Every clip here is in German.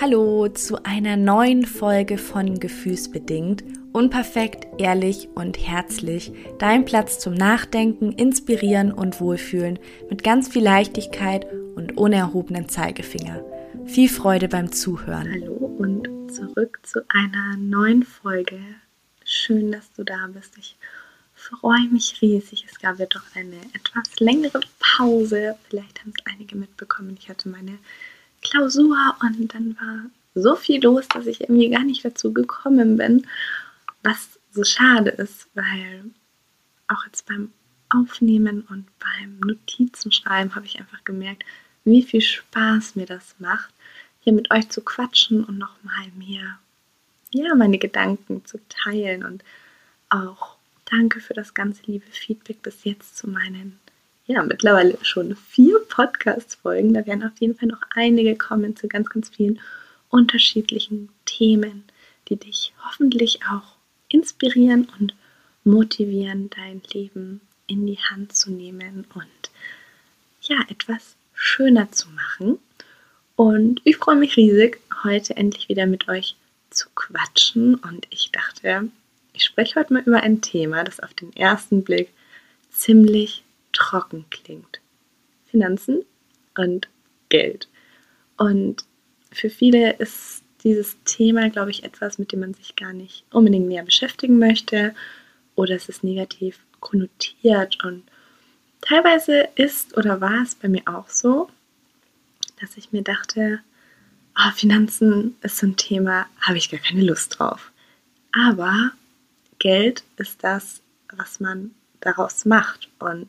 Hallo zu einer neuen Folge von Gefühlsbedingt. Unperfekt, ehrlich und herzlich. Dein Platz zum Nachdenken, Inspirieren und Wohlfühlen mit ganz viel Leichtigkeit und ohne erhobenen Zeigefinger. Viel Freude beim Zuhören. Hallo und zurück zu einer neuen Folge. Schön, dass du da bist. Ich freue mich riesig. Es gab ja doch eine etwas längere Pause. Vielleicht haben es einige mitbekommen. Ich hatte meine Klausur und dann war so viel los, dass ich irgendwie gar nicht dazu gekommen bin, was so schade ist, weil auch jetzt beim Aufnehmen und beim Notizenschreiben habe ich einfach gemerkt, wie viel Spaß mir das macht, hier mit euch zu quatschen und nochmal mir ja, meine Gedanken zu teilen. Und auch danke für das ganze liebe Feedback bis jetzt zu meinen ja, mittlerweile schon vier Podcast-Folgen. Da werden auf jeden Fall noch einige kommen zu ganz, ganz vielen unterschiedlichen Themen, die dich hoffentlich auch inspirieren und motivieren, dein Leben in die Hand zu nehmen und ja, etwas schöner zu machen. Und ich freue mich riesig, heute endlich wieder mit euch zu quatschen. Und ich dachte, ich spreche heute mal über ein Thema, das auf den ersten Blick ziemlich trocken klingt. Finanzen und Geld. Und für viele ist dieses Thema, glaube ich, etwas, mit dem man sich gar nicht unbedingt näher beschäftigen möchte oder es ist negativ konnotiert. Und teilweise ist oder war es bei mir auch so, dass ich mir dachte, oh, Finanzen ist so ein Thema, habe ich gar keine Lust drauf. Aber Geld ist das, was man daraus macht. Und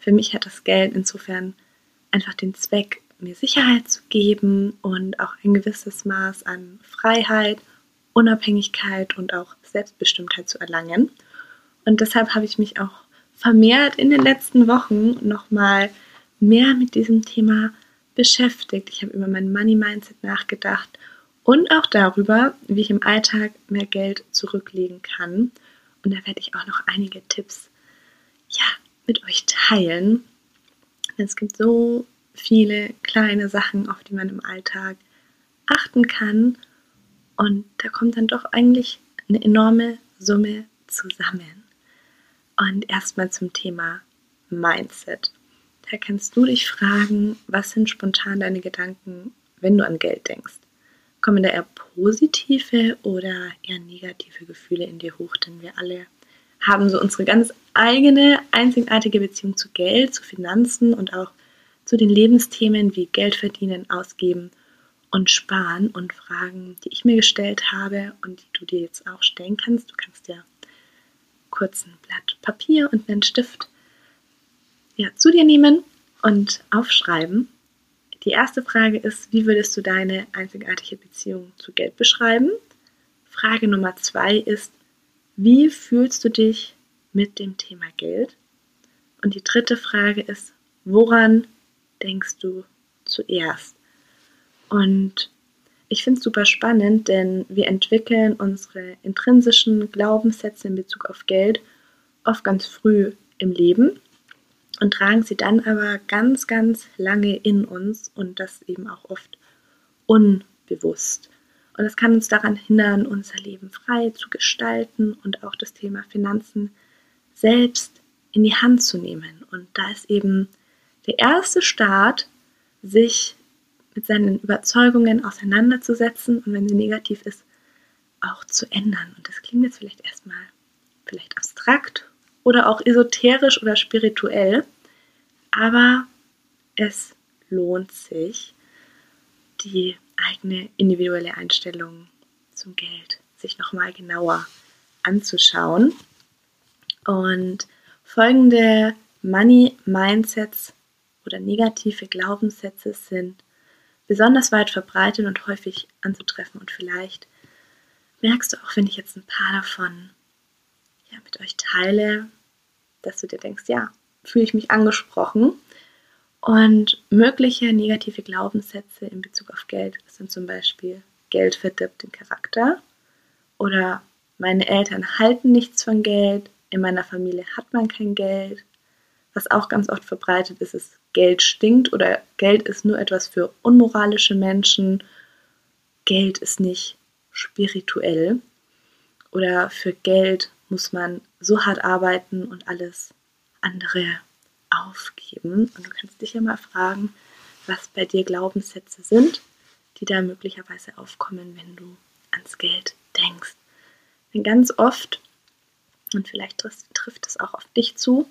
für mich hat das Geld insofern einfach den Zweck, mir Sicherheit zu geben und auch ein gewisses Maß an Freiheit, Unabhängigkeit und auch Selbstbestimmtheit zu erlangen. Und deshalb habe ich mich auch vermehrt in den letzten Wochen nochmal mehr mit diesem Thema beschäftigt. Ich habe über mein Money Mindset nachgedacht und auch darüber, wie ich im Alltag mehr Geld zurücklegen kann. Und da werde ich auch noch einige Tipps ja, mit euch teilen. Es gibt so viele kleine Sachen, auf die man im Alltag achten kann. Und da kommt dann doch eigentlich eine enorme Summe zusammen. Und erstmal zum Thema Mindset. Da kannst du dich fragen, was sind spontan deine Gedanken, wenn du an Geld denkst? Kommen da eher positive oder eher negative Gefühle in dir hoch? Denn wir alle haben so unsere ganz eigene, einzigartige Beziehung zu Geld, zu Finanzen und auch zu den Lebensthemen wie Geld verdienen, ausgeben und sparen und Fragen, die ich mir gestellt habe und die du dir jetzt auch stellen kannst. Du kannst ja kurz ein Blatt Papier und einen Stift ja, zu dir nehmen und aufschreiben. Die erste Frage ist, wie würdest du deine einzigartige Beziehung zu Geld beschreiben? Frage Nummer zwei ist, wie fühlst du dich mit dem Thema Geld? Und die dritte Frage ist, woran denkst du zuerst? Und ich finde es super spannend, denn wir entwickeln unsere intrinsischen Glaubenssätze in Bezug auf Geld oft ganz früh im Leben und tragen sie dann aber ganz, ganz lange in uns und das eben auch oft unbewusst. Und es kann uns daran hindern, unser Leben frei zu gestalten und auch das Thema Finanzen selbst in die Hand zu nehmen. Und da ist eben der erste Start, sich mit seinen Überzeugungen auseinanderzusetzen und wenn sie negativ ist, auch zu ändern. Und das klingt jetzt vielleicht erstmal vielleicht abstrakt oder auch esoterisch oder spirituell, aber es lohnt sich, die eigene individuelle Einstellung zum Geld sich nochmal genauer anzuschauen. Und folgende Money Mindsets oder negative Glaubenssätze sind besonders weit verbreitet und häufig anzutreffen. Und vielleicht merkst du auch, wenn ich jetzt ein paar davon ja, mit euch teile, dass du dir denkst, ja, fühle ich mich angesprochen. Und mögliche negative Glaubenssätze in Bezug auf Geld sind zum Beispiel Geld verdirbt den Charakter oder meine Eltern halten nichts von Geld, in meiner Familie hat man kein Geld. Was auch ganz oft verbreitet ist, ist Geld stinkt oder Geld ist nur etwas für unmoralische Menschen. Geld ist nicht spirituell oder für Geld muss man so hart arbeiten und alles andere aufgeben. Und du kannst dich ja mal fragen, was bei dir Glaubenssätze sind, die da möglicherweise aufkommen, wenn du ans Geld denkst. Denn ganz oft, und vielleicht trifft es auch auf dich zu,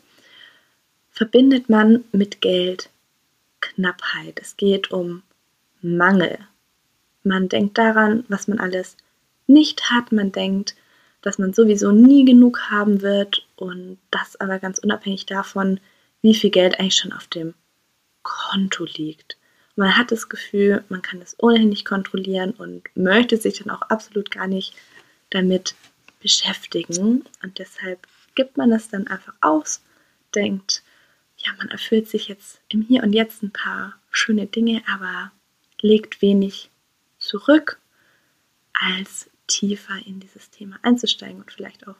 verbindet man mit Geld Knappheit. Es geht um Mangel. Man denkt daran, was man alles nicht hat. Man denkt, dass man sowieso nie genug haben wird und das aber ganz unabhängig davon, wie viel Geld eigentlich schon auf dem Konto liegt. Man hat das Gefühl, man kann das ohnehin nicht kontrollieren und möchte sich dann auch absolut gar nicht damit beschäftigen. Und deshalb gibt man das dann einfach aus, denkt, ja, man erfüllt sich jetzt im Hier und Jetzt ein paar schöne Dinge, aber legt wenig zurück, als tiefer in dieses Thema einzusteigen und vielleicht auch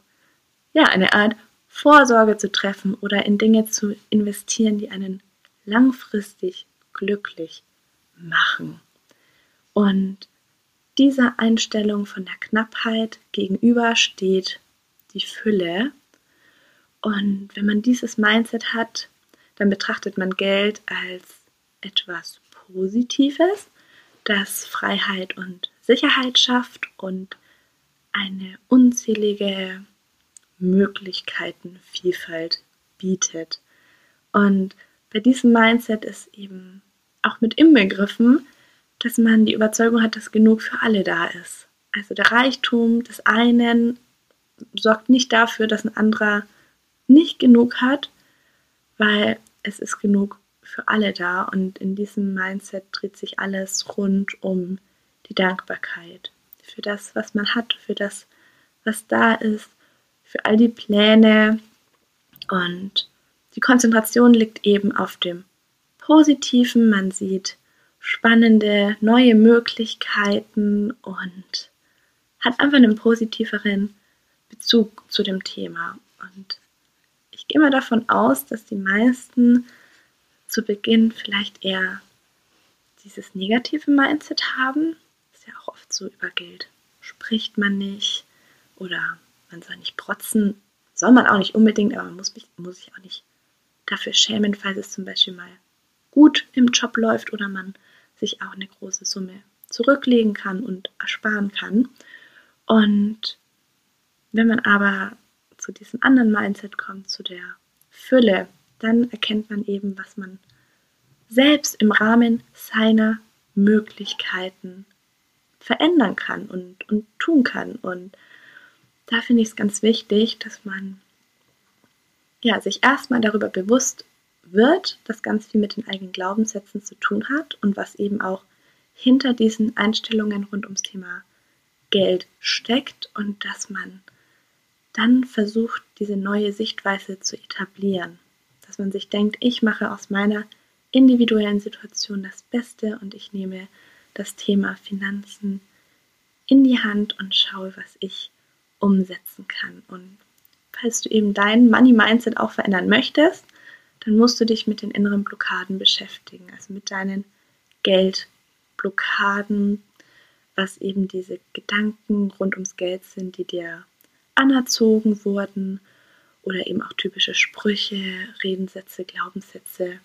ja, eine Art Vorsorge zu treffen oder in Dinge zu investieren, die einen langfristig glücklich machen. Und dieser Einstellung von der Knappheit gegenüber steht die Fülle. Und wenn man dieses Mindset hat, dann betrachtet man Geld als etwas Positives, das Freiheit und Sicherheit schafft und eine unzählige Möglichkeitenvielfalt bietet. Und bei diesem Mindset ist eben auch mit inbegriffen, dass man die Überzeugung hat, dass genug für alle da ist. Also der Reichtum des einen sorgt nicht dafür, dass ein anderer nicht genug hat, weil es ist genug für alle da und in diesem Mindset dreht sich alles rund um die Dankbarkeit für das, was man hat, für das, was da ist, für all die Pläne und die Konzentration liegt eben auf dem Positiven. Man sieht spannende neue Möglichkeiten und hat einfach einen positiveren Bezug zu dem Thema. Und ich gehe mal davon aus, dass die meisten zu Beginn vielleicht eher dieses negative Mindset haben. Ist ja auch oft so über Geld spricht man nicht oder man soll nicht protzen. Soll man auch nicht unbedingt, aber man muss, muss sich auch nicht dafür schämen, falls es zum Beispiel mal gut im Job läuft oder man sich auch eine große Summe zurücklegen kann und ersparen kann. Und wenn man aber zu diesem anderen Mindset kommt, zu der Fülle, dann erkennt man eben, was man selbst im Rahmen seiner Möglichkeiten verändern kann und, und tun kann. Und da finde ich es ganz wichtig, dass man ja, sich erstmal darüber bewusst wird, dass ganz viel mit den eigenen Glaubenssätzen zu tun hat und was eben auch hinter diesen Einstellungen rund ums Thema Geld steckt und dass man dann versucht, diese neue Sichtweise zu etablieren. Dass man sich denkt, ich mache aus meiner individuellen Situation das Beste und ich nehme das Thema Finanzen in die Hand und schaue, was ich umsetzen kann. Und falls du eben dein Money Mindset auch verändern möchtest, dann musst du dich mit den inneren Blockaden beschäftigen, also mit deinen Geldblockaden, was eben diese Gedanken rund ums Geld sind, die dir anerzogen wurden oder eben auch typische Sprüche, Redensätze, Glaubenssätze,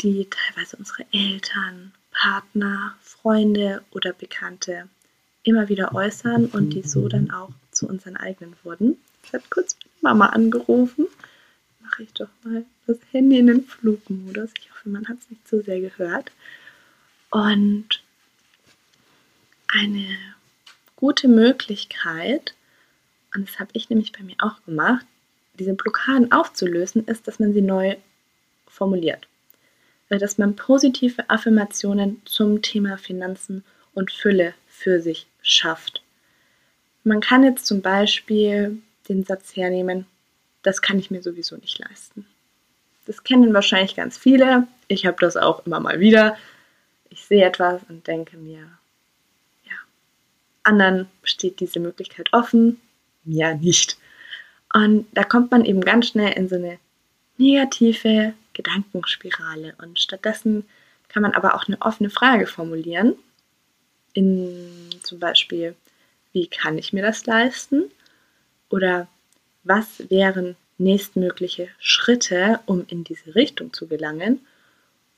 die teilweise unsere Eltern, Partner, Freunde oder Bekannte immer wieder äußern und die so dann auch zu unseren eigenen wurden. Ich habe kurz Mama angerufen. Mache ich doch mal das Handy in den Flugmodus. Ich hoffe, man hat es nicht zu sehr gehört. Und eine gute Möglichkeit, und das habe ich nämlich bei mir auch gemacht, diese Blockaden aufzulösen, ist, dass man sie neu formuliert. Äh, dass man positive Affirmationen zum Thema Finanzen und Fülle für sich schafft. Man kann jetzt zum Beispiel den Satz hernehmen, das kann ich mir sowieso nicht leisten. Das kennen wahrscheinlich ganz viele. Ich habe das auch immer mal wieder. Ich sehe etwas und denke mir, ja, anderen steht diese Möglichkeit offen, mir nicht. Und da kommt man eben ganz schnell in so eine negative Gedankenspirale. Und stattdessen kann man aber auch eine offene Frage formulieren in zum Beispiel, wie kann ich mir das leisten? Oder was wären nächstmögliche Schritte, um in diese Richtung zu gelangen?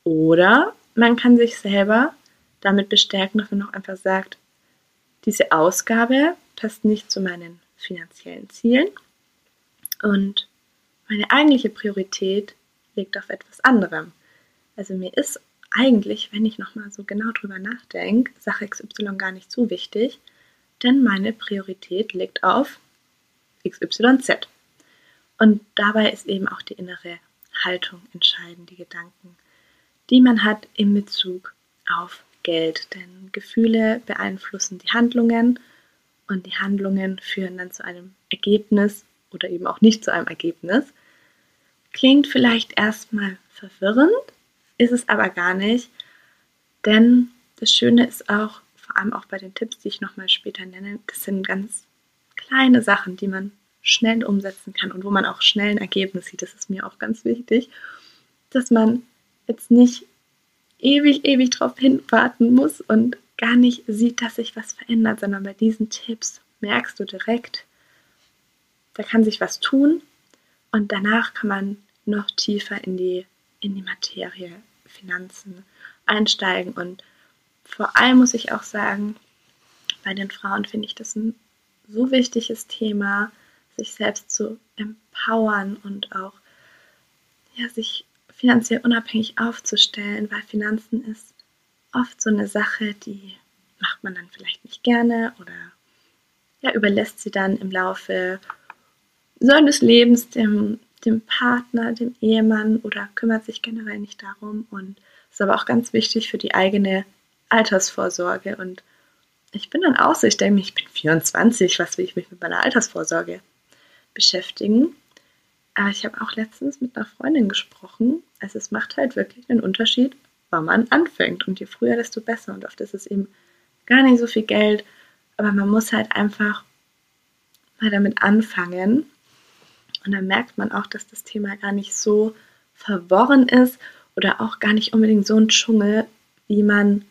Oder man kann sich selber damit bestärken, dass man noch einfach sagt, diese Ausgabe passt nicht zu meinen finanziellen Zielen und meine eigentliche Priorität liegt auf etwas anderem. Also mir ist eigentlich, wenn ich nochmal so genau drüber nachdenke, Sache XY gar nicht so wichtig, denn meine Priorität liegt auf XYZ. Und dabei ist eben auch die innere Haltung entscheidend, die Gedanken, die man hat in Bezug auf Geld. Denn Gefühle beeinflussen die Handlungen und die Handlungen führen dann zu einem Ergebnis oder eben auch nicht zu einem Ergebnis. Klingt vielleicht erstmal verwirrend, ist es aber gar nicht, denn das Schöne ist auch, allem auch bei den Tipps, die ich nochmal später nenne, das sind ganz kleine Sachen, die man schnell umsetzen kann und wo man auch schnell ein Ergebnis sieht. Das ist mir auch ganz wichtig, dass man jetzt nicht ewig, ewig drauf hinwarten muss und gar nicht sieht, dass sich was verändert, sondern bei diesen Tipps merkst du direkt, da kann sich was tun und danach kann man noch tiefer in die, in die Materie Finanzen einsteigen und vor allem muss ich auch sagen, bei den Frauen finde ich das ein so wichtiges Thema, sich selbst zu empowern und auch ja, sich finanziell unabhängig aufzustellen, weil Finanzen ist oft so eine Sache, die macht man dann vielleicht nicht gerne oder ja, überlässt sie dann im Laufe seines Lebens dem, dem Partner, dem Ehemann oder kümmert sich generell nicht darum. Und ist aber auch ganz wichtig für die eigene Altersvorsorge und ich bin dann auch so, ich denke ich bin 24, was will ich mich mit meiner Altersvorsorge beschäftigen? Aber ich habe auch letztens mit einer Freundin gesprochen. Also es macht halt wirklich einen Unterschied, wann man anfängt. Und je früher, desto besser. Und oft ist es eben gar nicht so viel Geld. Aber man muss halt einfach mal damit anfangen. Und dann merkt man auch, dass das Thema gar nicht so verworren ist oder auch gar nicht unbedingt so ein Dschungel, wie man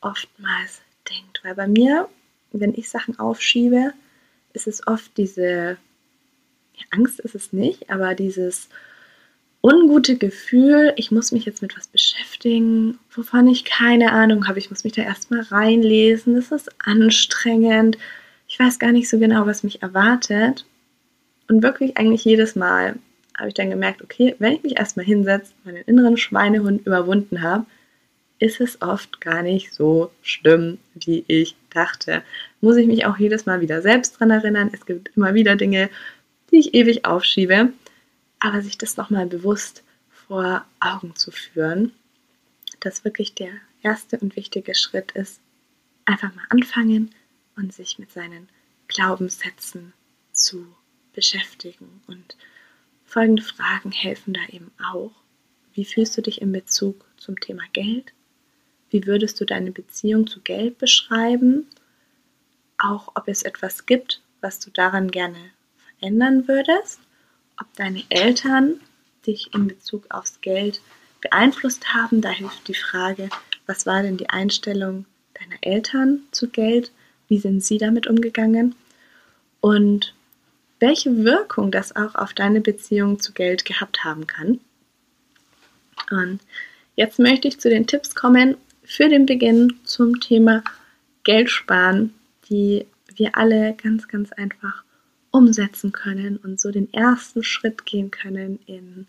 oftmals denkt. Weil bei mir, wenn ich Sachen aufschiebe, ist es oft diese Angst ist es nicht, aber dieses ungute Gefühl, ich muss mich jetzt mit was beschäftigen, wovon ich keine Ahnung habe. Ich muss mich da erstmal reinlesen. Das ist anstrengend. Ich weiß gar nicht so genau, was mich erwartet. Und wirklich eigentlich jedes Mal habe ich dann gemerkt, okay, wenn ich mich erstmal hinsetze, meinen inneren Schweinehund überwunden habe, ist es oft gar nicht so schlimm, wie ich dachte. Muss ich mich auch jedes Mal wieder selbst dran erinnern. Es gibt immer wieder Dinge, die ich ewig aufschiebe, aber sich das nochmal bewusst vor Augen zu führen, dass wirklich der erste und wichtige Schritt ist, einfach mal anfangen und sich mit seinen Glaubenssätzen zu beschäftigen. Und folgende Fragen helfen da eben auch. Wie fühlst du dich in Bezug zum Thema Geld? Wie würdest du deine Beziehung zu Geld beschreiben? Auch ob es etwas gibt, was du daran gerne ändern würdest, ob deine Eltern dich in Bezug aufs Geld beeinflusst haben. Da hilft die Frage, was war denn die Einstellung deiner Eltern zu Geld? Wie sind sie damit umgegangen? Und welche Wirkung das auch auf deine Beziehung zu Geld gehabt haben kann. Und jetzt möchte ich zu den Tipps kommen für den Beginn zum Thema Geld sparen, die wir alle ganz, ganz einfach umsetzen können und so den ersten Schritt gehen können in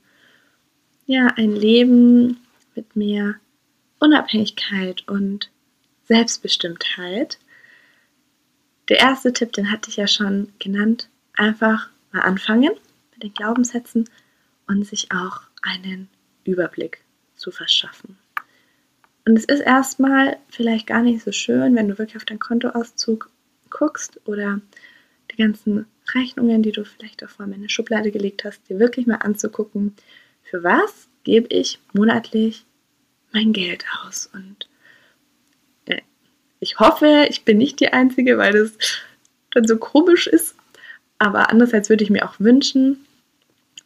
ja, ein Leben mit mehr Unabhängigkeit und Selbstbestimmtheit. Der erste Tipp, den hatte ich ja schon genannt, einfach mal anfangen mit den Glaubenssätzen und sich auch einen Überblick zu verschaffen. Und es ist erstmal vielleicht gar nicht so schön, wenn du wirklich auf deinen Kontoauszug guckst oder die ganzen Rechnungen, die du vielleicht auch vorher in eine Schublade gelegt hast, dir wirklich mal anzugucken, für was gebe ich monatlich mein Geld aus. Und äh, ich hoffe, ich bin nicht die Einzige, weil das dann so komisch ist. Aber andererseits würde ich mir auch wünschen,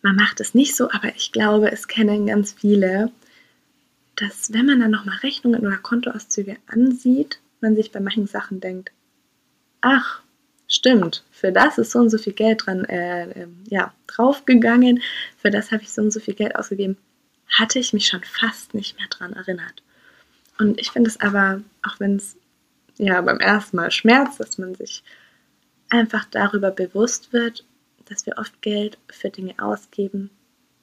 man macht es nicht so, aber ich glaube, es kennen ganz viele, dass wenn man dann nochmal Rechnungen oder Kontoauszüge ansieht, man sich bei manchen Sachen denkt, ach, stimmt, für das ist so und so viel Geld dran, äh, äh, ja, draufgegangen, für das habe ich so und so viel Geld ausgegeben, hatte ich mich schon fast nicht mehr dran erinnert. Und ich finde es aber, auch wenn es ja beim ersten Mal schmerzt, dass man sich einfach darüber bewusst wird, dass wir oft Geld für Dinge ausgeben,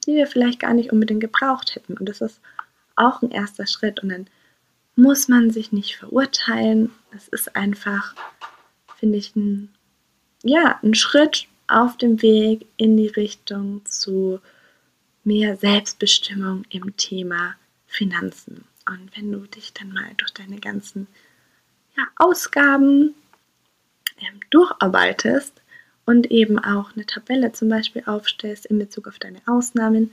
die wir vielleicht gar nicht unbedingt gebraucht hätten. Und das ist auch ein erster Schritt. Und dann muss man sich nicht verurteilen. Es ist einfach, finde ich, ein, ja, ein Schritt auf dem Weg in die Richtung zu mehr Selbstbestimmung im Thema Finanzen. Und wenn du dich dann mal durch deine ganzen ja, Ausgaben ähm, durcharbeitest und eben auch eine Tabelle zum Beispiel aufstellst in Bezug auf deine Ausnahmen,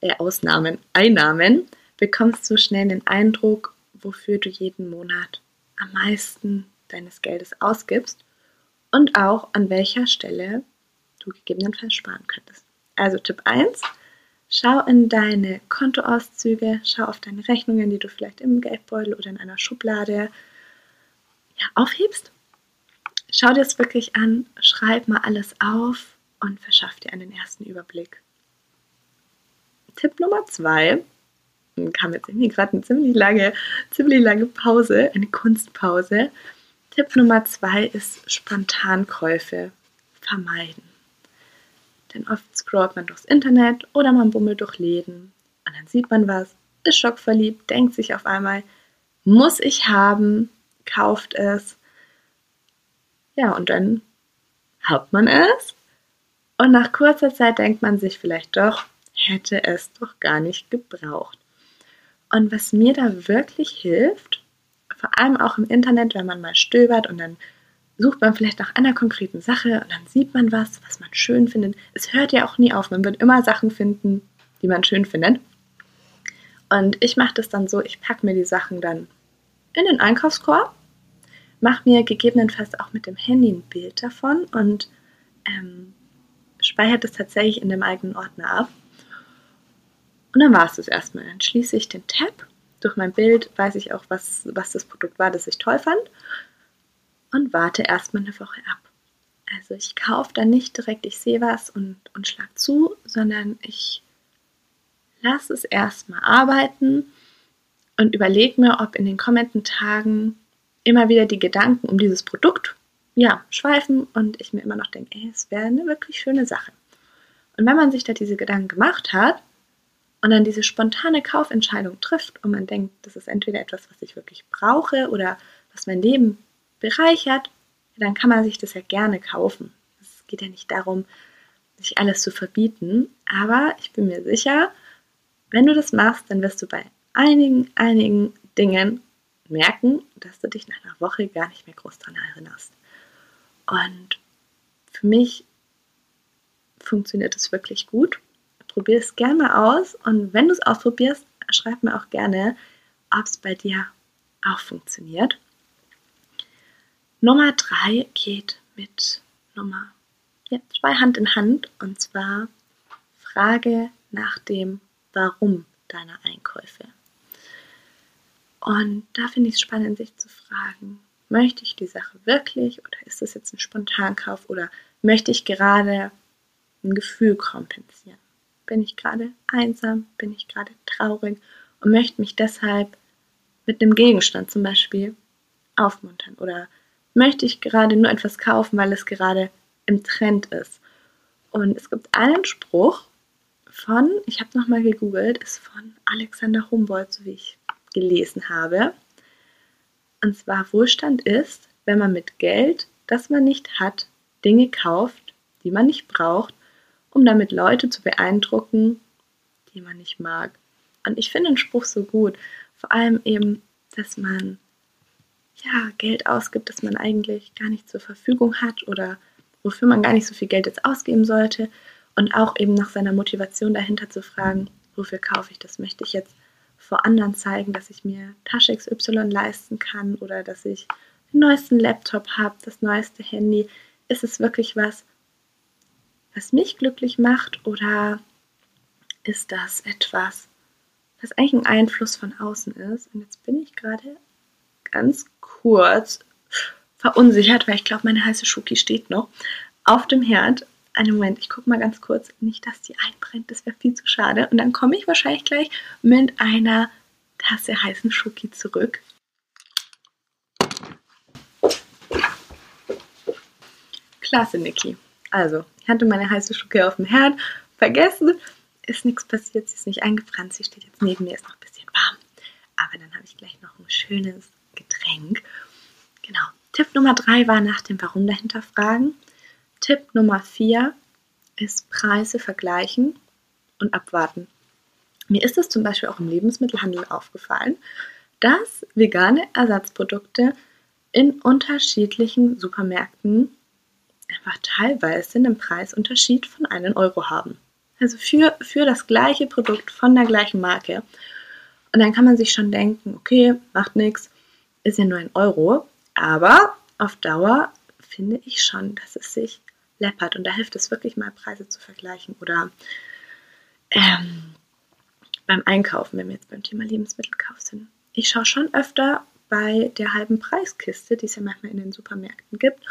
äh, Ausnahmen, Einnahmen, bekommst du schnell den Eindruck, wofür du jeden Monat am meisten deines Geldes ausgibst und auch an welcher Stelle du gegebenenfalls sparen könntest. Also Tipp 1, schau in deine Kontoauszüge, schau auf deine Rechnungen, die du vielleicht im Geldbeutel oder in einer Schublade ja, aufhebst. Schau dir es wirklich an, schreib mal alles auf und verschaff dir einen ersten Überblick. Tipp Nummer zwei kam jetzt irgendwie gerade eine ziemlich lange, ziemlich lange Pause, eine Kunstpause. Tipp Nummer zwei ist Spontankäufe vermeiden. Denn oft scrollt man durchs Internet oder man bummelt durch Läden und dann sieht man was, ist schockverliebt, denkt sich auf einmal, muss ich haben, kauft es. Ja, und dann hat man es. Und nach kurzer Zeit denkt man sich vielleicht doch, hätte es doch gar nicht gebraucht. Und was mir da wirklich hilft, vor allem auch im Internet, wenn man mal stöbert und dann sucht man vielleicht nach einer konkreten Sache und dann sieht man was, was man schön findet. Es hört ja auch nie auf. Man wird immer Sachen finden, die man schön findet. Und ich mache das dann so, ich packe mir die Sachen dann in den Einkaufskorb mache mir gegebenenfalls auch mit dem Handy ein Bild davon und ähm, speichere das tatsächlich in dem eigenen Ordner ab. Und dann war es das erstmal. Dann schließe ich den Tab. Durch mein Bild weiß ich auch, was, was das Produkt war, das ich toll fand. Und warte erstmal eine Woche ab. Also ich kaufe dann nicht direkt, ich sehe was und, und schlag zu, sondern ich lasse es erstmal arbeiten und überlege mir, ob in den kommenden Tagen immer wieder die Gedanken um dieses Produkt ja, schweifen und ich mir immer noch denke, ey, es wäre eine wirklich schöne Sache. Und wenn man sich da diese Gedanken gemacht hat und dann diese spontane Kaufentscheidung trifft und man denkt, das ist entweder etwas, was ich wirklich brauche oder was mein Leben bereichert, dann kann man sich das ja gerne kaufen. Es geht ja nicht darum, sich alles zu verbieten, aber ich bin mir sicher, wenn du das machst, dann wirst du bei einigen, einigen Dingen merken, dass du dich nach einer Woche gar nicht mehr groß daran erinnerst. Und für mich funktioniert es wirklich gut. Probier es gerne mal aus und wenn du es ausprobierst, schreib mir auch gerne, ob es bei dir auch funktioniert. Nummer drei geht mit Nummer ja, zwei Hand in Hand und zwar Frage nach dem Warum deiner Einkäufe. Und da finde ich es spannend, sich zu fragen, möchte ich die Sache wirklich oder ist das jetzt ein Spontankauf oder möchte ich gerade ein Gefühl kompensieren? Bin ich gerade einsam? Bin ich gerade traurig? Und möchte mich deshalb mit einem Gegenstand zum Beispiel aufmuntern? Oder möchte ich gerade nur etwas kaufen, weil es gerade im Trend ist? Und es gibt einen Spruch von, ich habe nochmal gegoogelt, ist von Alexander Humboldt, so wie ich gelesen habe. Und zwar Wohlstand ist, wenn man mit Geld, das man nicht hat, Dinge kauft, die man nicht braucht, um damit Leute zu beeindrucken, die man nicht mag. Und ich finde den Spruch so gut. Vor allem eben, dass man ja, Geld ausgibt, das man eigentlich gar nicht zur Verfügung hat oder wofür man gar nicht so viel Geld jetzt ausgeben sollte. Und auch eben nach seiner Motivation dahinter zu fragen, wofür kaufe ich das? Möchte ich jetzt vor anderen zeigen, dass ich mir Tasche XY leisten kann oder dass ich den neuesten Laptop habe, das neueste Handy. Ist es wirklich was, was mich glücklich macht oder ist das etwas, was eigentlich ein Einfluss von außen ist? Und jetzt bin ich gerade ganz kurz verunsichert, weil ich glaube, meine heiße Schoki steht noch auf dem Herd. Einen Moment, ich gucke mal ganz kurz. Nicht, dass die einbrennt, das wäre viel zu schade. Und dann komme ich wahrscheinlich gleich mit einer Tasse heißen Schoki zurück. Klasse, Niki. Also, ich hatte meine heiße Schoki auf dem Herd vergessen. Ist nichts passiert, sie ist nicht eingebrannt. Sie steht jetzt neben mir, ist noch ein bisschen warm. Aber dann habe ich gleich noch ein schönes Getränk. Genau. Tipp Nummer drei war nach dem Warum dahinter fragen. Tipp Nummer vier ist Preise vergleichen und abwarten. Mir ist es zum Beispiel auch im Lebensmittelhandel aufgefallen, dass vegane Ersatzprodukte in unterschiedlichen Supermärkten einfach teilweise einen Preisunterschied von einem Euro haben. Also für, für das gleiche Produkt von der gleichen Marke. Und dann kann man sich schon denken, okay, macht nichts, ist ja nur ein Euro. Aber auf Dauer finde ich schon, dass es sich läppert. Und da hilft es wirklich mal, Preise zu vergleichen. Oder ähm, beim Einkaufen, wenn wir jetzt beim Thema Lebensmittelkauf sind. Ich schaue schon öfter bei der halben Preiskiste, die es ja manchmal in den Supermärkten gibt,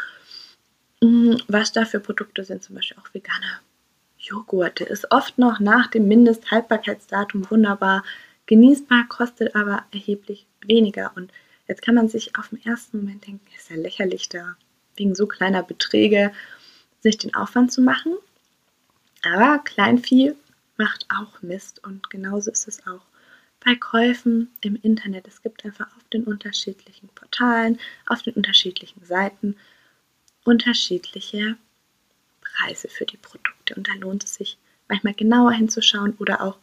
was da für Produkte sind, zum Beispiel auch vegane Joghurt. Der ist oft noch nach dem Mindesthaltbarkeitsdatum wunderbar genießbar, kostet aber erheblich weniger. Und jetzt kann man sich auf den ersten Moment denken, ist ja lächerlich da, wegen so kleiner Beträge sich den Aufwand zu machen. Aber Kleinvieh macht auch Mist und genauso ist es auch bei Käufen im Internet. Es gibt einfach auf den unterschiedlichen Portalen, auf den unterschiedlichen Seiten unterschiedliche Preise für die Produkte. Und da lohnt es sich manchmal genauer hinzuschauen oder auch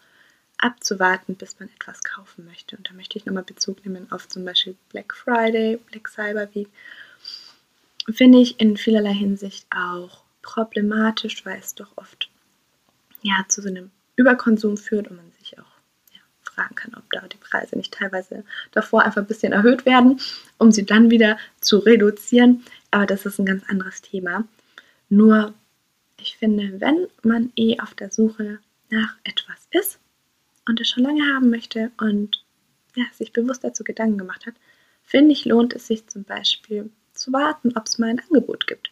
abzuwarten, bis man etwas kaufen möchte. Und da möchte ich nochmal Bezug nehmen auf zum Beispiel Black Friday, Black Cyber Week. Finde ich in vielerlei Hinsicht auch problematisch, weil es doch oft ja, zu so einem Überkonsum führt und man sich auch ja, fragen kann, ob da die Preise nicht teilweise davor einfach ein bisschen erhöht werden, um sie dann wieder zu reduzieren. Aber das ist ein ganz anderes Thema. Nur ich finde, wenn man eh auf der Suche nach etwas ist und es schon lange haben möchte und ja, sich bewusst dazu Gedanken gemacht hat, finde ich, lohnt es sich zum Beispiel zu warten, ob es mal ein Angebot gibt.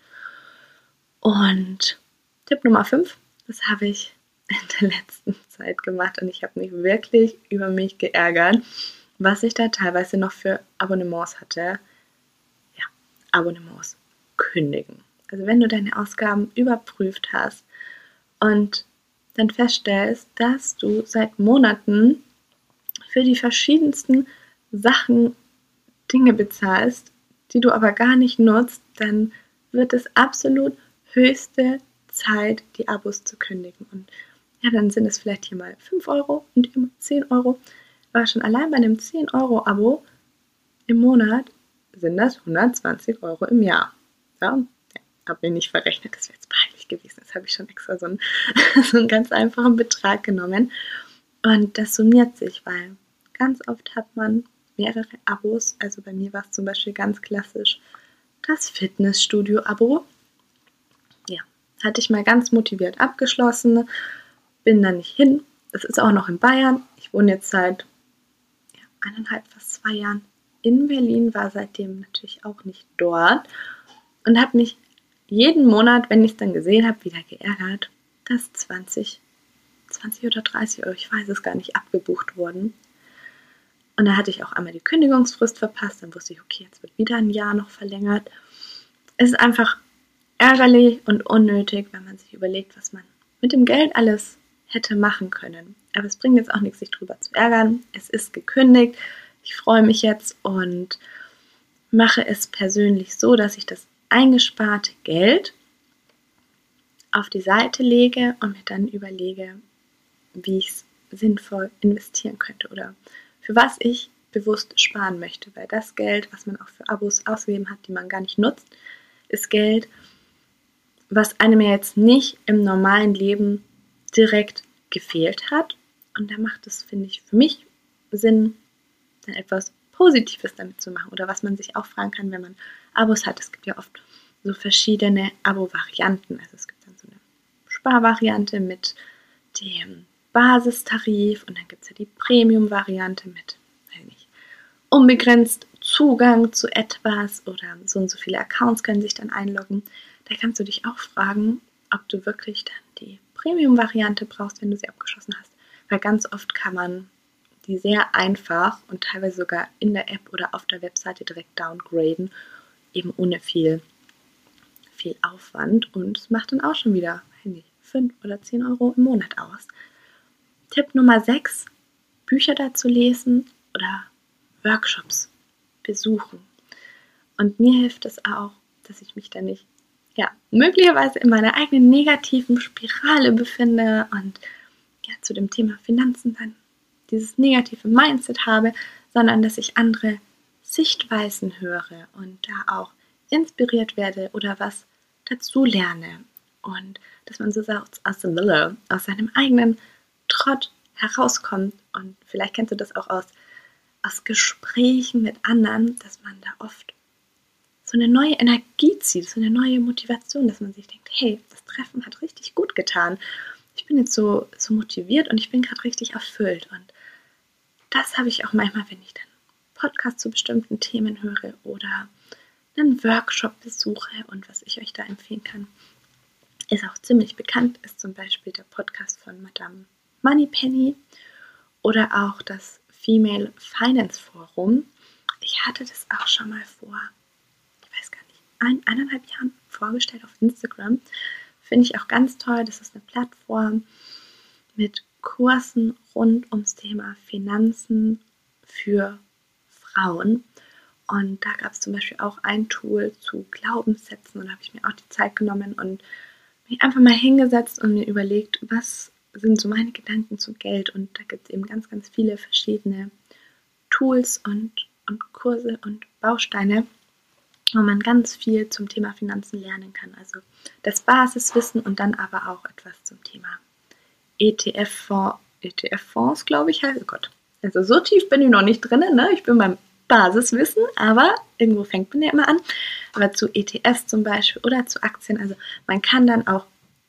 Und Tipp Nummer 5, das habe ich in der letzten Zeit gemacht und ich habe mich wirklich über mich geärgert, was ich da teilweise noch für Abonnements hatte. Abonnements kündigen. Also wenn du deine Ausgaben überprüft hast und dann feststellst, dass du seit Monaten für die verschiedensten Sachen Dinge bezahlst, die du aber gar nicht nutzt, dann wird es absolut höchste Zeit, die Abos zu kündigen. Und ja, dann sind es vielleicht hier mal 5 Euro und mal 10 Euro. War schon allein bei einem 10 Euro Abo im Monat sind das 120 Euro im Jahr. Ja, habe mir nicht verrechnet, das wäre jetzt peinlich gewesen. Das habe ich schon extra so einen, so einen ganz einfachen Betrag genommen. Und das summiert sich, weil ganz oft hat man mehrere Abos. Also bei mir war es zum Beispiel ganz klassisch das Fitnessstudio-Abo. Ja, hatte ich mal ganz motiviert abgeschlossen, bin da nicht hin. Es ist auch noch in Bayern. Ich wohne jetzt seit ja, eineinhalb, fast zwei Jahren in Berlin, war seitdem natürlich auch nicht dort und habe mich jeden Monat, wenn ich es dann gesehen habe, wieder geärgert, dass 20, 20 oder 30 Euro, ich weiß es gar nicht, abgebucht wurden. Und da hatte ich auch einmal die Kündigungsfrist verpasst. Dann wusste ich, okay, jetzt wird wieder ein Jahr noch verlängert. Es ist einfach ärgerlich und unnötig, wenn man sich überlegt, was man mit dem Geld alles hätte machen können. Aber es bringt jetzt auch nichts, sich drüber zu ärgern. Es ist gekündigt. Ich freue mich jetzt und mache es persönlich so, dass ich das eingesparte Geld auf die Seite lege und mir dann überlege, wie ich es sinnvoll investieren könnte oder für was ich bewusst sparen möchte. Weil das Geld, was man auch für Abos ausgegeben hat, die man gar nicht nutzt, ist Geld, was einem jetzt nicht im normalen Leben direkt gefehlt hat. Und da macht es, finde ich, für mich Sinn, dann etwas Positives damit zu machen. Oder was man sich auch fragen kann, wenn man Abos hat. Es gibt ja oft so verschiedene Abo-Varianten. Also es gibt dann so eine Sparvariante mit dem Basistarif und dann gibt es ja die Premium-Variante mit, nicht, unbegrenzt Zugang zu etwas oder so und so viele Accounts können sich dann einloggen. Da kannst du dich auch fragen, ob du wirklich dann die Premium-Variante brauchst, wenn du sie abgeschlossen hast. Weil ganz oft kann man die sehr einfach und teilweise sogar in der App oder auf der Webseite direkt downgraden, eben ohne viel, viel Aufwand. Und es macht dann auch schon wieder, nicht, 5 oder 10 Euro im Monat aus. Tipp Nummer 6, Bücher dazu lesen oder Workshops besuchen. Und mir hilft es auch, dass ich mich da nicht, ja, möglicherweise in meiner eigenen negativen Spirale befinde und ja, zu dem Thema Finanzen dann dieses negative Mindset habe, sondern dass ich andere Sichtweisen höre und da auch inspiriert werde oder was dazu lerne. Und dass man so aus, aus, seinem eigenen Trott herauskommt. Und vielleicht kennst du das auch aus aus Gesprächen mit anderen, dass man da oft so eine neue Energie zieht, so eine neue Motivation, dass man sich denkt, hey, das Treffen hat richtig gut getan. Ich bin jetzt so, so motiviert und ich bin gerade richtig erfüllt. Und das habe ich auch manchmal, wenn ich dann Podcasts zu bestimmten Themen höre oder einen Workshop besuche. Und was ich euch da empfehlen kann, ist auch ziemlich bekannt, ist zum Beispiel der Podcast von Madame Moneypenny oder auch das Female Finance Forum. Ich hatte das auch schon mal vor, ich weiß gar nicht, ein, eineinhalb Jahren vorgestellt auf Instagram. Finde ich auch ganz toll. Das ist eine Plattform mit Kursen rund ums Thema Finanzen für Frauen. Und da gab es zum Beispiel auch ein Tool zu Glaubenssätzen. Und da habe ich mir auch die Zeit genommen und mich einfach mal hingesetzt und mir überlegt, was sind so meine Gedanken zu Geld und da gibt es eben ganz, ganz viele verschiedene Tools und, und Kurse und Bausteine, wo man ganz viel zum Thema Finanzen lernen kann. Also das Basiswissen und dann aber auch etwas zum Thema ETF-Fonds, ETF glaube ich, heißt oh Gott. Also so tief bin ich noch nicht drin, ne? Ich bin beim Basiswissen, aber irgendwo fängt man ja immer an. Aber zu ETFs zum Beispiel oder zu Aktien, also man kann dann auch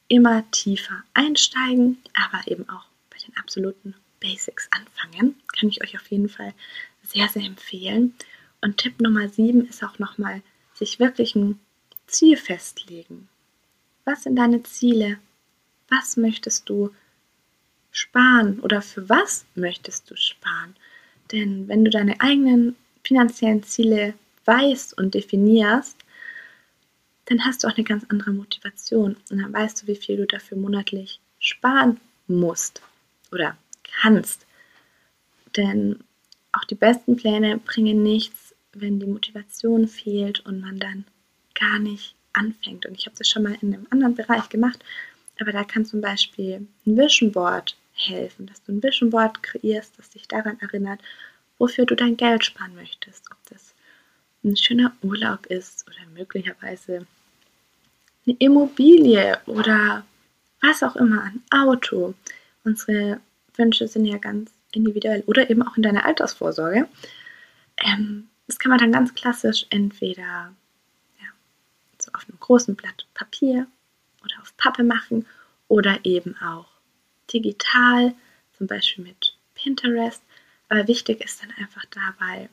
immer tiefer einsteigen, aber eben auch bei den absoluten Basics anfangen. Kann ich euch auf jeden Fall sehr, sehr empfehlen. Und Tipp Nummer 7 ist auch nochmal, sich wirklich ein Ziel festlegen. Was sind deine Ziele? Was möchtest du sparen oder für was möchtest du sparen? Denn wenn du deine eigenen finanziellen Ziele weißt und definierst, dann hast du auch eine ganz andere Motivation und dann weißt du, wie viel du dafür monatlich sparen musst oder kannst. Denn auch die besten Pläne bringen nichts, wenn die Motivation fehlt und man dann gar nicht anfängt. Und ich habe das schon mal in einem anderen Bereich gemacht, aber da kann zum Beispiel ein Vision Board helfen, dass du ein Vision Board kreierst, das dich daran erinnert, wofür du dein Geld sparen möchtest. Ob das ein schöner Urlaub ist oder möglicherweise eine Immobilie oder was auch immer, ein Auto. Unsere Wünsche sind ja ganz individuell oder eben auch in deiner Altersvorsorge. Ähm, das kann man dann ganz klassisch entweder ja, so auf einem großen Blatt Papier oder auf Pappe machen oder eben auch digital, zum Beispiel mit Pinterest. Aber wichtig ist dann einfach dabei,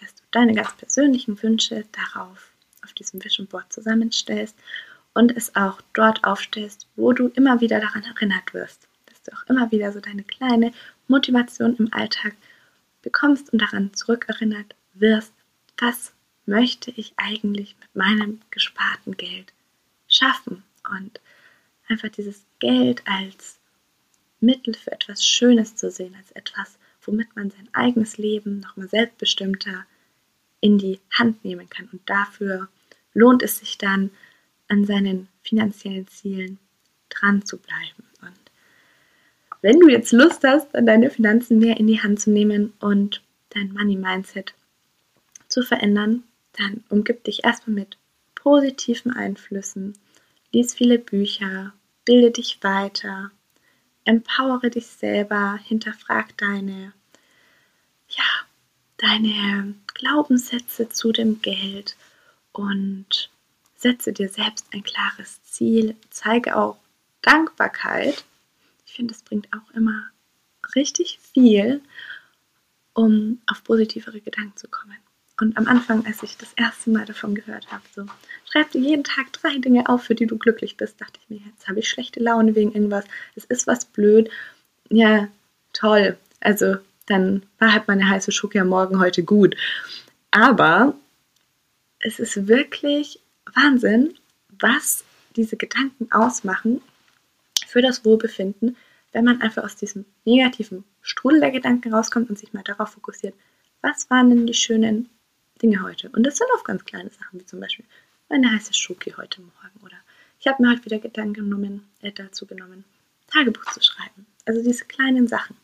dass du deine ganz persönlichen Wünsche darauf auf diesem Vision Board zusammenstellst und es auch dort aufstellst, wo du immer wieder daran erinnert wirst. Dass du auch immer wieder so deine kleine Motivation im Alltag bekommst und daran zurückerinnert wirst, was möchte ich eigentlich mit meinem gesparten Geld schaffen und einfach dieses Geld als Mittel für etwas Schönes zu sehen, als etwas, womit man sein eigenes Leben nochmal selbstbestimmter in die Hand nehmen kann. Und dafür lohnt es sich dann, an seinen finanziellen Zielen dran zu bleiben. Und wenn du jetzt Lust hast, an deine Finanzen mehr in die Hand zu nehmen und dein Money Mindset zu verändern, dann umgib dich erstmal mit positiven Einflüssen, lies viele Bücher, bilde dich weiter, empowere dich selber, hinterfrag deine, ja, deine Glaubenssätze zu dem Geld und Setze dir selbst ein klares Ziel, zeige auch Dankbarkeit. Ich finde, es bringt auch immer richtig viel, um auf positivere Gedanken zu kommen. Und am Anfang, als ich das erste Mal davon gehört habe, so, schreib dir jeden Tag drei Dinge auf, für die du glücklich bist, dachte ich mir, jetzt habe ich schlechte Laune wegen irgendwas, es ist was blöd. Ja, toll. Also dann war halt meine heiße Schoki am Morgen heute gut. Aber es ist wirklich Wahnsinn, was diese Gedanken ausmachen für das Wohlbefinden, wenn man einfach aus diesem negativen Strudel der Gedanken rauskommt und sich mal darauf fokussiert, was waren denn die schönen Dinge heute? Und das sind oft ganz kleine Sachen, wie zum Beispiel meine heiße Schoki heute Morgen oder ich habe mir heute wieder Gedanken genommen, äh, dazu genommen, Tagebuch zu schreiben. Also diese kleinen Sachen.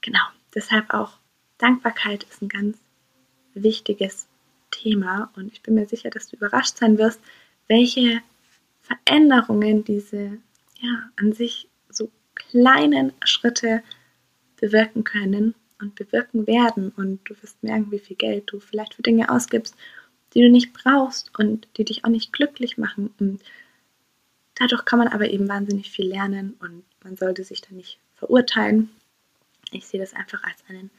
Genau, deshalb auch Dankbarkeit ist ein ganz wichtiges Thema und ich bin mir sicher, dass du überrascht sein wirst, welche Veränderungen diese ja an sich so kleinen Schritte bewirken können und bewirken werden und du wirst merken, wie viel Geld du vielleicht für Dinge ausgibst, die du nicht brauchst und die dich auch nicht glücklich machen und dadurch kann man aber eben wahnsinnig viel lernen und man sollte sich da nicht verurteilen. Ich sehe das einfach als einen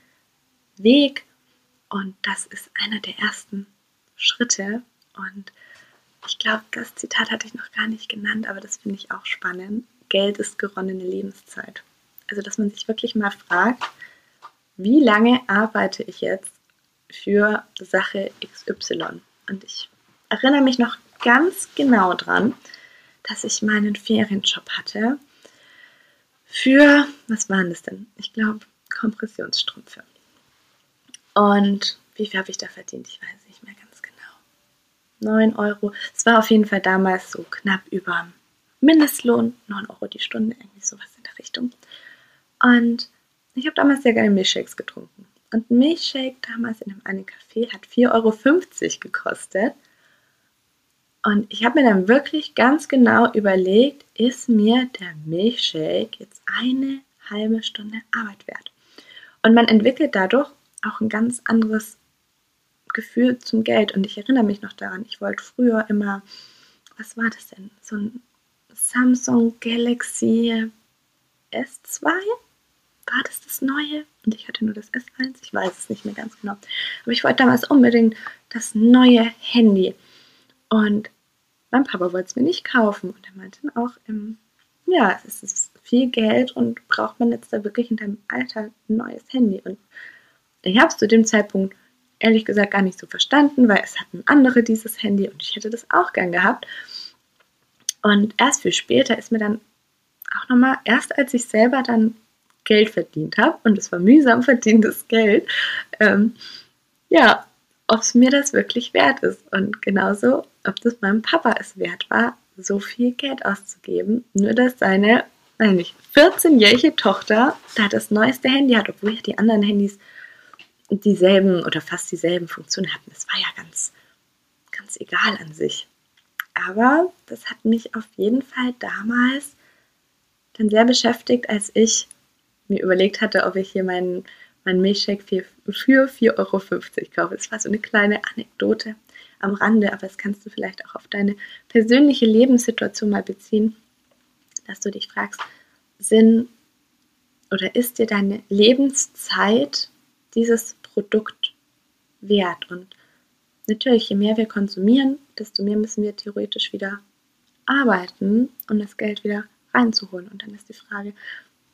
Weg und das ist einer der ersten Schritte. Und ich glaube, das Zitat hatte ich noch gar nicht genannt, aber das finde ich auch spannend. Geld ist geronnene Lebenszeit. Also, dass man sich wirklich mal fragt, wie lange arbeite ich jetzt für Sache XY? Und ich erinnere mich noch ganz genau dran, dass ich meinen Ferienjob hatte für, was waren das denn? Ich glaube, Kompressionsstrümpfe. Und wie viel habe ich da verdient? Ich weiß nicht mehr ganz genau. 9 Euro. Es war auf jeden Fall damals so knapp über Mindestlohn. 9 Euro die Stunde, irgendwie sowas in der Richtung. Und ich habe damals sehr gerne Milchshakes getrunken. Und ein Milchshake damals in einem Café hat 4,50 Euro gekostet. Und ich habe mir dann wirklich ganz genau überlegt, ist mir der Milchshake jetzt eine halbe Stunde Arbeit wert? Und man entwickelt dadurch auch ein ganz anderes Gefühl zum Geld. Und ich erinnere mich noch daran, ich wollte früher immer, was war das denn? So ein Samsung Galaxy S2? War das das neue? Und ich hatte nur das S1, ich weiß es nicht mehr ganz genau. Aber ich wollte damals unbedingt das neue Handy. Und mein Papa wollte es mir nicht kaufen. Und er meinte auch, ähm, ja, es ist viel Geld und braucht man jetzt da wirklich in deinem Alter ein neues Handy? Und ich habe es zu dem Zeitpunkt ehrlich gesagt gar nicht so verstanden, weil es hatten andere dieses Handy und ich hätte das auch gern gehabt. Und erst viel später ist mir dann auch nochmal, erst als ich selber dann Geld verdient habe, und es war mühsam verdientes Geld, ähm, ja, ob es mir das wirklich wert ist. Und genauso, ob das meinem Papa es wert war, so viel Geld auszugeben, nur dass seine, eigentlich 14-jährige Tochter da das neueste Handy hat, obwohl ja die anderen Handys dieselben oder fast dieselben Funktionen hatten. Das war ja ganz, ganz egal an sich. Aber das hat mich auf jeden Fall damals dann sehr beschäftigt, als ich mir überlegt hatte, ob ich hier meinen, meinen Milchshake für, für 4,50 Euro kaufe. Das war so eine kleine Anekdote am Rande, aber das kannst du vielleicht auch auf deine persönliche Lebenssituation mal beziehen, dass du dich fragst, sind oder ist dir deine Lebenszeit dieses Produkt wert. Und natürlich, je mehr wir konsumieren, desto mehr müssen wir theoretisch wieder arbeiten, um das Geld wieder reinzuholen. Und dann ist die Frage,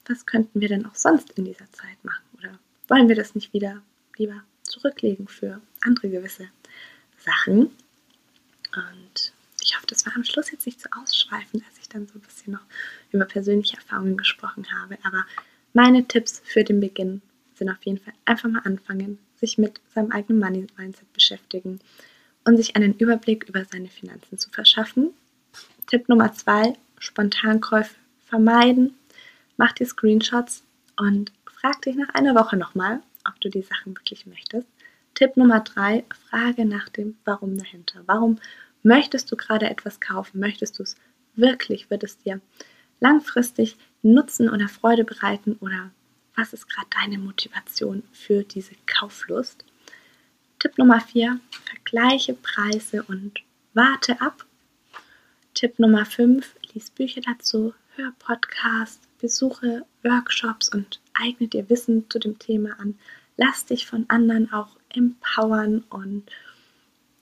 was könnten wir denn auch sonst in dieser Zeit machen? Oder wollen wir das nicht wieder lieber zurücklegen für andere gewisse Sachen? Und ich hoffe, das war am Schluss jetzt nicht so ausschweifend, als ich dann so ein bisschen noch über persönliche Erfahrungen gesprochen habe. Aber meine Tipps für den Beginn sind auf jeden Fall einfach mal anfangen, sich mit seinem eigenen Money-Mindset beschäftigen und sich einen Überblick über seine Finanzen zu verschaffen. Tipp Nummer zwei, Spontankäufe vermeiden. Mach dir Screenshots und frag dich nach einer Woche nochmal, ob du die Sachen wirklich möchtest. Tipp Nummer drei, frage nach dem Warum dahinter. Warum möchtest du gerade etwas kaufen? Möchtest du es wirklich? Wird es dir langfristig Nutzen oder Freude bereiten oder was ist gerade deine Motivation für diese Kauflust? Tipp Nummer 4, vergleiche Preise und warte ab. Tipp Nummer 5, lies Bücher dazu, hör Podcasts, besuche Workshops und eigne dir Wissen zu dem Thema an. Lass dich von anderen auch empowern und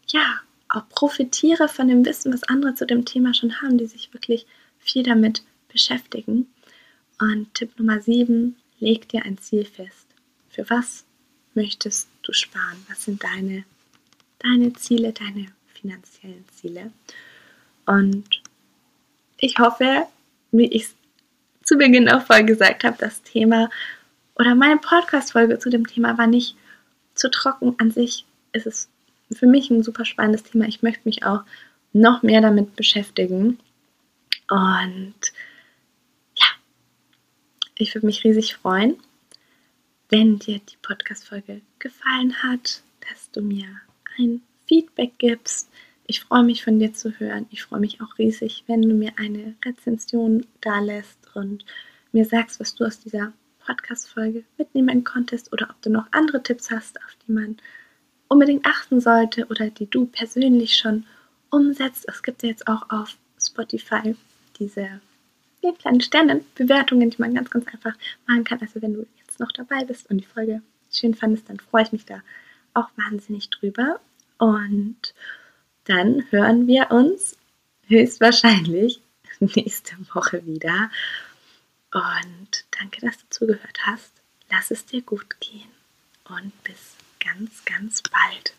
ja, auch profitiere von dem Wissen, was andere zu dem Thema schon haben, die sich wirklich viel damit beschäftigen. Und Tipp Nummer 7, leg dir ein Ziel fest. Für was möchtest du sparen? Was sind deine, deine Ziele, deine finanziellen Ziele? Und ich hoffe, wie ich es zu Beginn auch vorher gesagt habe, das Thema oder meine Podcast-Folge zu dem Thema war nicht zu trocken. An sich ist es für mich ein super spannendes Thema. Ich möchte mich auch noch mehr damit beschäftigen. Und ja, ich würde mich riesig freuen, wenn dir die Podcast-Folge gefallen hat, dass du mir ein Feedback gibst. Ich freue mich von dir zu hören. Ich freue mich auch riesig, wenn du mir eine Rezension da lässt und mir sagst, was du aus dieser Podcast-Folge mitnehmen konntest oder ob du noch andere Tipps hast, auf die man unbedingt achten sollte oder die du persönlich schon umsetzt. Es gibt ja jetzt auch auf Spotify diese ja, kleinen Sternenbewertungen, die man ganz, ganz einfach machen kann. Also wenn du jetzt noch dabei bist und die Folge schön fandest, dann freue ich mich da auch wahnsinnig drüber. Und dann hören wir uns höchstwahrscheinlich nächste Woche wieder. Und danke, dass du zugehört hast. Lass es dir gut gehen und bis ganz, ganz bald.